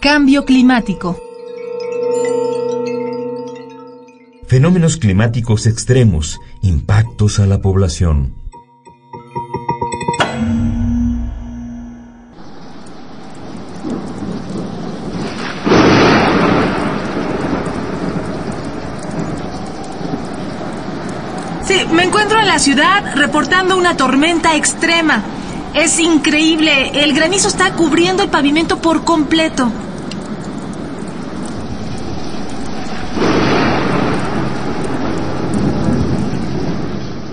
Cambio climático. Fenómenos climáticos extremos, impactos a la población. Sí, me encuentro en la ciudad reportando una tormenta extrema. Es increíble, el granizo está cubriendo el pavimento por completo.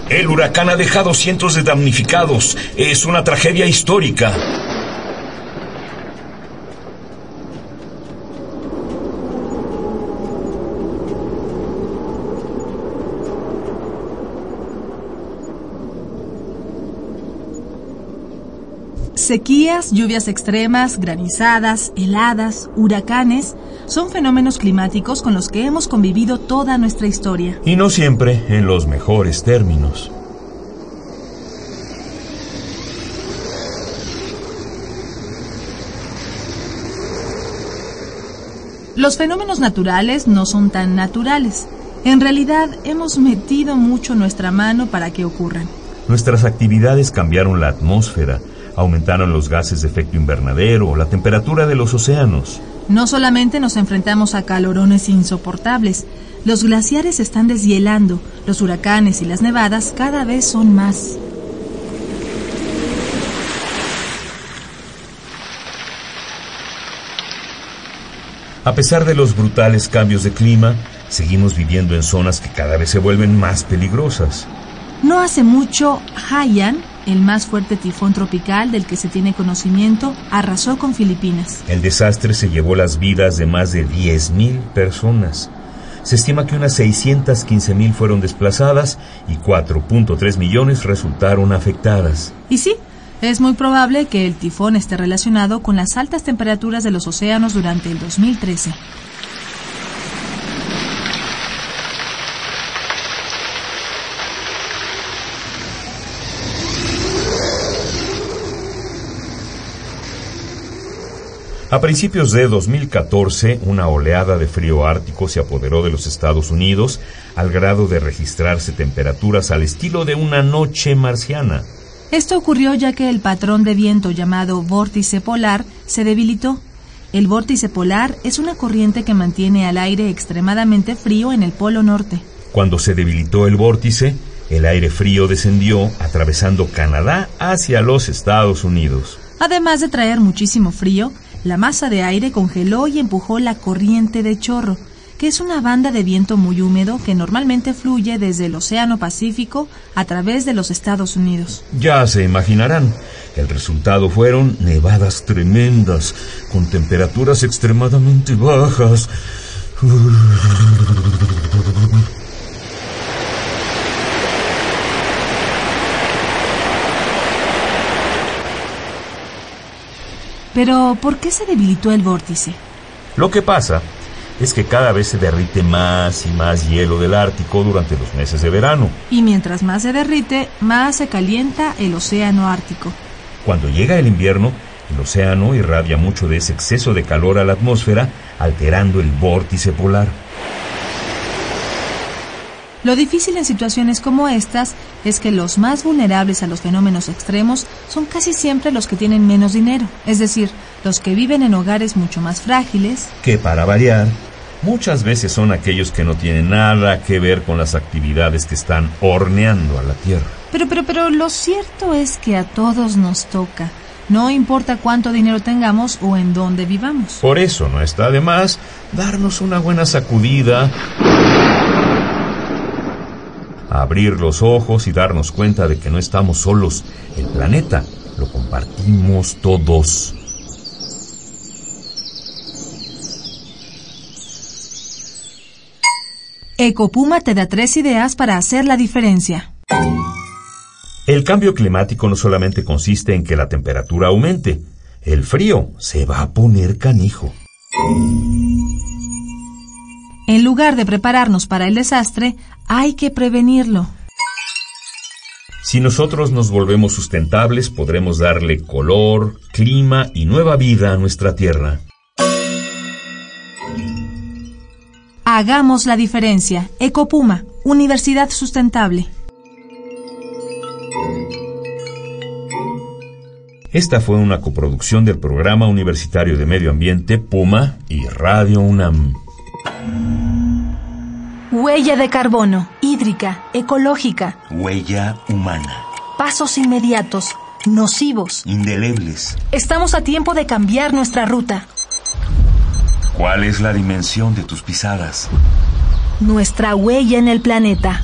El huracán ha dejado cientos de damnificados. Es una tragedia histórica. Sequías, lluvias extremas, granizadas, heladas, huracanes, son fenómenos climáticos con los que hemos convivido toda nuestra historia. Y no siempre en los mejores términos. Los fenómenos naturales no son tan naturales. En realidad hemos metido mucho nuestra mano para que ocurran. Nuestras actividades cambiaron la atmósfera, aumentaron los gases de efecto invernadero, la temperatura de los océanos. No solamente nos enfrentamos a calorones insoportables, los glaciares están deshielando, los huracanes y las nevadas cada vez son más. A pesar de los brutales cambios de clima, seguimos viviendo en zonas que cada vez se vuelven más peligrosas. No hace mucho, Haiyan, el más fuerte tifón tropical del que se tiene conocimiento, arrasó con Filipinas. El desastre se llevó las vidas de más de 10.000 personas. Se estima que unas 615.000 fueron desplazadas y 4.3 millones resultaron afectadas. Y sí, es muy probable que el tifón esté relacionado con las altas temperaturas de los océanos durante el 2013. A principios de 2014, una oleada de frío ártico se apoderó de los Estados Unidos al grado de registrarse temperaturas al estilo de una noche marciana. Esto ocurrió ya que el patrón de viento llamado vórtice polar se debilitó. El vórtice polar es una corriente que mantiene al aire extremadamente frío en el polo norte. Cuando se debilitó el vórtice, el aire frío descendió atravesando Canadá hacia los Estados Unidos. Además de traer muchísimo frío, la masa de aire congeló y empujó la corriente de chorro, que es una banda de viento muy húmedo que normalmente fluye desde el Océano Pacífico a través de los Estados Unidos. Ya se imaginarán, el resultado fueron nevadas tremendas, con temperaturas extremadamente bajas. Pero, ¿por qué se debilitó el vórtice? Lo que pasa es que cada vez se derrite más y más hielo del Ártico durante los meses de verano. Y mientras más se derrite, más se calienta el océano Ártico. Cuando llega el invierno, el océano irradia mucho de ese exceso de calor a la atmósfera, alterando el vórtice polar. Lo difícil en situaciones como estas es que los más vulnerables a los fenómenos extremos son casi siempre los que tienen menos dinero, es decir, los que viven en hogares mucho más frágiles. Que para variar, muchas veces son aquellos que no tienen nada que ver con las actividades que están horneando a la Tierra. Pero, pero, pero lo cierto es que a todos nos toca. No importa cuánto dinero tengamos o en dónde vivamos. Por eso no está de más darnos una buena sacudida abrir los ojos y darnos cuenta de que no estamos solos. El planeta lo compartimos todos. Ecopuma te da tres ideas para hacer la diferencia. El cambio climático no solamente consiste en que la temperatura aumente, el frío se va a poner canijo. En lugar de prepararnos para el desastre, hay que prevenirlo. Si nosotros nos volvemos sustentables, podremos darle color, clima y nueva vida a nuestra tierra. Hagamos la diferencia. Ecopuma, Universidad Sustentable. Esta fue una coproducción del Programa Universitario de Medio Ambiente Puma y Radio UNAM. Huella de carbono, hídrica, ecológica. Huella humana. Pasos inmediatos, nocivos. Indelebles. Estamos a tiempo de cambiar nuestra ruta. ¿Cuál es la dimensión de tus pisadas? Nuestra huella en el planeta.